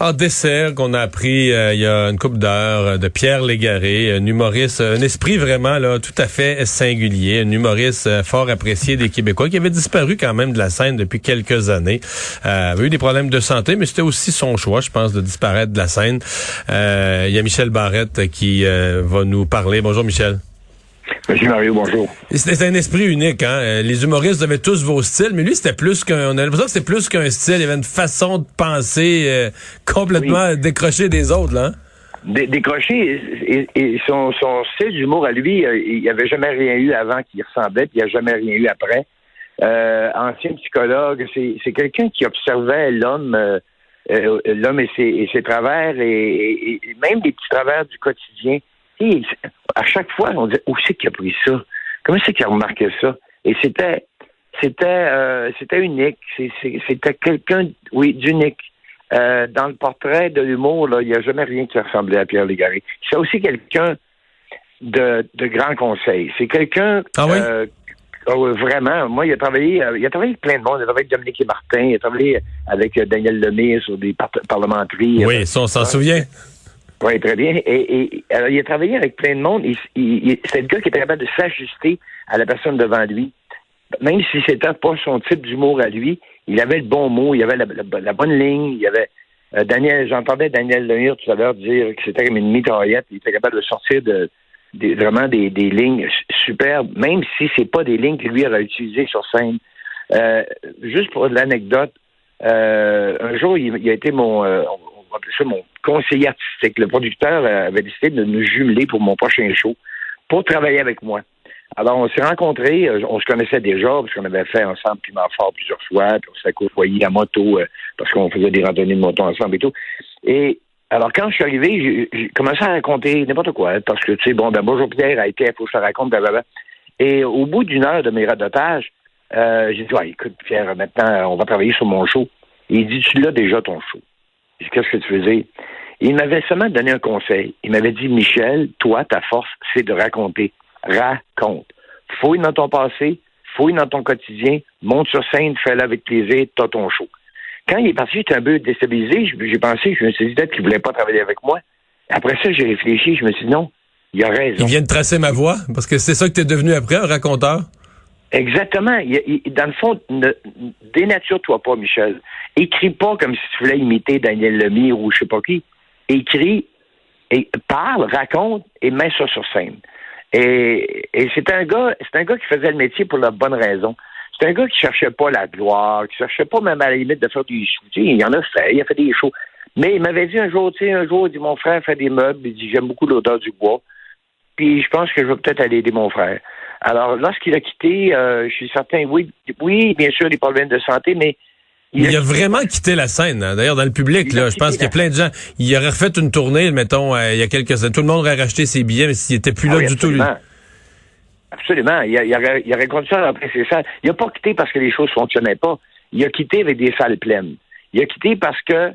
En dessert qu'on a appris euh, il y a une couple d'heures euh, de Pierre Légaré, un humoriste, un esprit vraiment là tout à fait singulier, un humoriste euh, fort apprécié des Québécois qui avait disparu quand même de la scène depuis quelques années. avait eu des problèmes de santé, mais c'était aussi son choix, je pense, de disparaître de la scène. il y a Michel Barrette qui va nous parler. Bonjour Michel. Monsieur Mario, bonjour. C'était un esprit unique, hein. Euh, les humoristes avaient tous vos styles, mais lui, c'était plus qu'un. On a l'impression que c'était plus qu'un style. Il y avait une façon de penser euh, complètement décrochée des autres, là. Hein. décroché et, son, style d'humour à lui, euh, il n'y avait jamais rien eu avant qui ressemblait, puis il n'y a jamais rien eu après. ancien psychologue, c'est quelqu'un qui observait l'homme, l'homme et ses, travers et, même les petits travers du quotidien à chaque fois, on disait où c'est qu'il a pris ça? Comment c'est qu'il a remarqué ça? Et c'était c'était euh, c'était unique. C'était quelqu'un, oui, d'unique. Euh, dans le portrait de l'humour, il n'y a jamais rien qui ressemblait à Pierre Légaré. C'est aussi quelqu'un de, de grand conseil. C'est quelqu'un ah oui? Euh, oh, vraiment. Moi, il a travaillé, il a travaillé avec plein de monde. Il a travaillé avec Dominique et Martin. Il a travaillé avec Daniel Lemay sur des parlementaires. Oui, ça, on s'en souvient. Oui, très bien. Et, alors, il a travaillé avec plein de monde. c'est le gars qui était capable de s'ajuster à la personne devant lui. Même si c'était pas son type d'humour à lui, il avait le bon mot, il avait la, bonne ligne, il avait euh, Daniel, j'entendais Daniel Lemire tout à l'heure dire que c'était comme une mitraillette. Il était capable de sortir de, vraiment des, lignes superbes, même si c'est pas des lignes que lui aurait utilisées sur scène. Euh, juste pour l'anecdote, euh, un jour, il, a été mon, mon conseiller artistique. Le producteur avait décidé de nous jumeler pour mon prochain show pour travailler avec moi. Alors, on s'est rencontrés, euh, on se connaissait déjà, parce qu'on avait fait ensemble Piment Fort plusieurs fois, puis on s'est côtoyé à moto, euh, parce qu'on faisait des randonnées de moto ensemble et tout. Et alors, quand je suis arrivé, j'ai commencé à raconter n'importe quoi, parce que, tu sais, bon, ben, bonjour Pierre, a été, il faut que je te raconte, blablabla. Et au bout d'une heure de mes radotages, euh, j'ai dit, ouais, écoute, Pierre, maintenant, on va travailler sur mon show. Et il dit, tu l'as déjà ton show. Qu'est-ce que tu faisais? Il m'avait seulement donné un conseil. Il m'avait dit, Michel, toi, ta force, c'est de raconter. Raconte. Fouille dans ton passé, fouille dans ton quotidien, monte sur scène, fais-le avec plaisir, t'as ton show. Quand il est parti, j'étais un peu déstabilisé. J'ai pensé, je me suis dit peut-être qu'il voulait pas travailler avec moi. Après ça, j'ai réfléchi, je me suis dit non, il a raison. Il vient de tracer ma voix, parce que c'est ça que tu es devenu après, un raconteur? Exactement. dans le fond, ne, dénature-toi pas, Michel. Écris pas comme si tu voulais imiter Daniel Lemire ou je sais pas qui. Écris, et parle, raconte et mets ça sur scène. Et, et c'est un gars, c'est un gars qui faisait le métier pour la bonne raison. C'est un gars qui cherchait pas la gloire, qui cherchait pas même à la limite de faire du soutien. Il en a fait, il a fait des shows. Mais il m'avait dit un jour, tu sais, un jour, il dit mon frère fait des meubles, il dit j'aime beaucoup l'odeur du bois. Puis je pense que je vais peut-être aller aider mon frère. Alors, lorsqu'il a quitté, euh, je suis certain, oui, oui, bien sûr, des problèmes de santé, mais il, a, vraiment quitté la scène. Hein. D'ailleurs, dans le public, là, je pense qu'il y a plein de gens. Il aurait refait une tournée, mettons, euh, il y a quelques années. Tout le monde aurait racheté ses billets, mais s'il était plus là ah du tout, lui. Absolument. Il, il, aurait, il aurait continué à ses salles. Il n'a pas quitté parce que les choses ne fonctionnaient pas. Il a quitté avec des salles pleines. Il a quitté parce que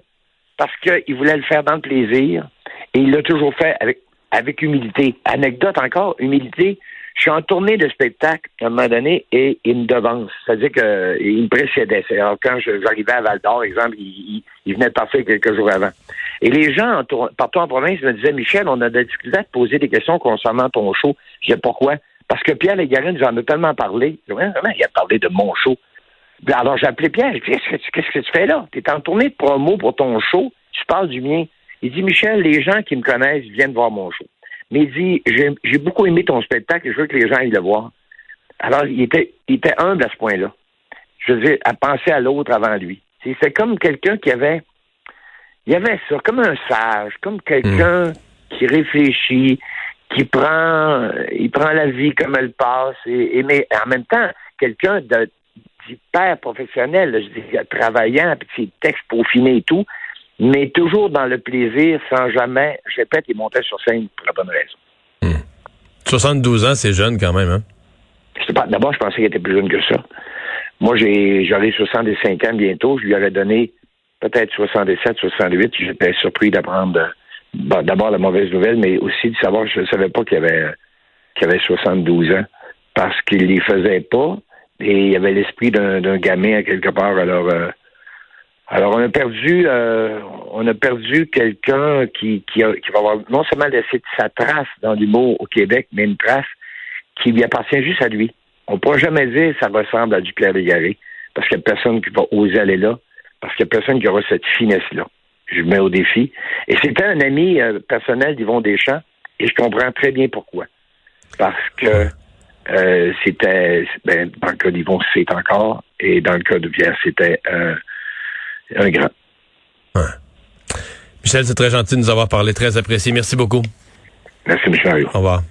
parce qu'il voulait le faire dans le plaisir et il l'a toujours fait avec, avec humilité. Anecdote encore, humilité. Je suis en tournée de spectacle à un moment donné et il me devance. C'est-à-dire qu'il me précédait. Alors, quand j'arrivais à Val d'Or, exemple, il, venait de passer quelques jours avant. Et les gens partout en province me disaient Michel, on a de la difficulté à te poser des questions concernant ton show. Je disais pourquoi? Parce que Pierre Légarine, j'en ai tellement parlé. Vraiment, il a parlé de mon show. Alors j'ai appelé Pierre, je dit Qu'est-ce que tu fais là? Tu es en tournée de promo pour ton show, tu parles du mien. Il dit Michel, les gens qui me connaissent viennent voir mon show. Mais il dit, j'ai beaucoup aimé ton spectacle, je veux que les gens aillent le voir. Alors, il était, il était humble à ce point-là. Je veux dire, à penser à l'autre avant lui. C'est comme quelqu'un qui avait, il y avait ça, comme un sage, comme quelqu'un hmm. qui réfléchit, qui prend, il prend la vie comme elle passe, et, mais en même temps, quelqu'un d'hyper professionnel, je dis, travaillant, puis ses textes peaufinés et tout, mais toujours dans le plaisir, sans jamais, je répète, il montait sur scène pour la bonne raison. 72 hmm. ans, c'est jeune quand même, hein? D'abord, je pensais qu'il était plus jeune que ça. Moi, j'ai, j'aurai 65 ans bientôt. Je lui aurais donné peut-être 67, 68. J'étais surpris d'apprendre d'abord la mauvaise nouvelle, mais aussi de savoir, je ne savais pas qu'il avait qui avait 72 ans parce qu'il les faisait pas et il avait l'esprit d'un gamin à quelque part. Alors, euh, alors on a perdu, euh, on a perdu quelqu'un qui, qui, qui, va avoir non seulement laissé sa trace dans l'humour au Québec, mais une trace qui lui appartient juste à lui. On ne pourra jamais dire que ça ressemble à du Pierre Légaré, parce qu'il n'y a personne qui va oser aller là, parce qu'il n'y a personne qui aura cette finesse-là. Je mets au défi. Et c'était un ami euh, personnel d'Yvon Deschamps, et je comprends très bien pourquoi. Parce que euh, c'était, ben, dans le cas d'Yvon, c'est encore, et dans le cas de Pierre, c'était euh, un grand. Michel, c'est très gentil de nous avoir parlé, très apprécié. Merci beaucoup. Merci, Michel. Au revoir.